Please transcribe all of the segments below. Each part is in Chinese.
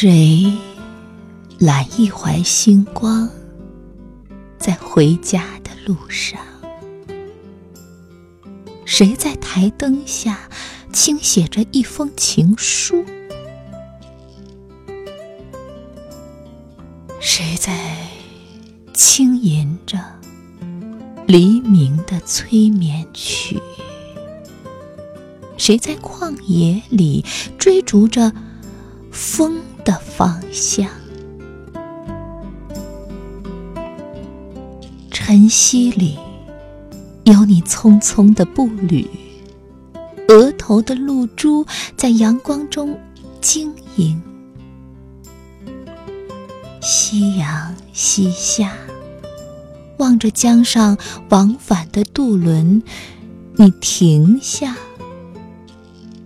谁揽一怀星光，在回家的路上？谁在台灯下轻写着一封情书？谁在轻吟着黎明的催眠曲？谁在旷野里追逐着？风的方向，晨曦里有你匆匆的步履，额头的露珠在阳光中晶莹。夕阳西下，望着江上往返的渡轮，你停下，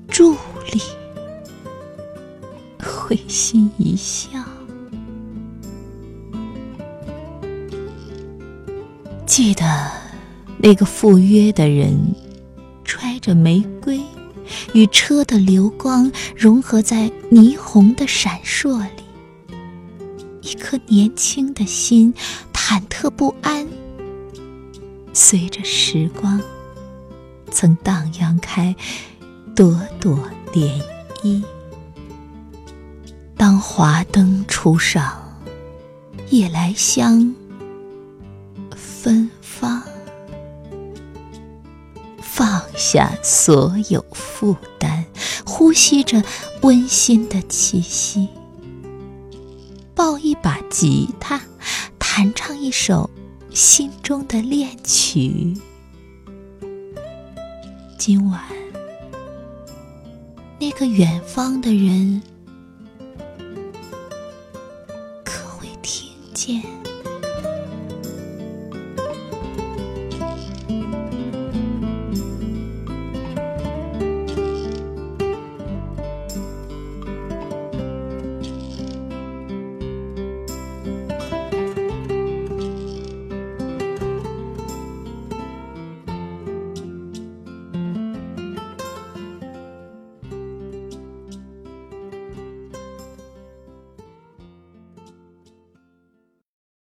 伫立。会心一笑。记得那个赴约的人，揣着玫瑰，与车的流光融合在霓虹的闪烁里。一颗年轻的心，忐忑不安，随着时光，曾荡漾开朵朵涟漪。当华灯初上，夜来香芬芳，放下所有负担，呼吸着温馨的气息，抱一把吉他，弹唱一首心中的恋曲。今晚，那个远方的人。见。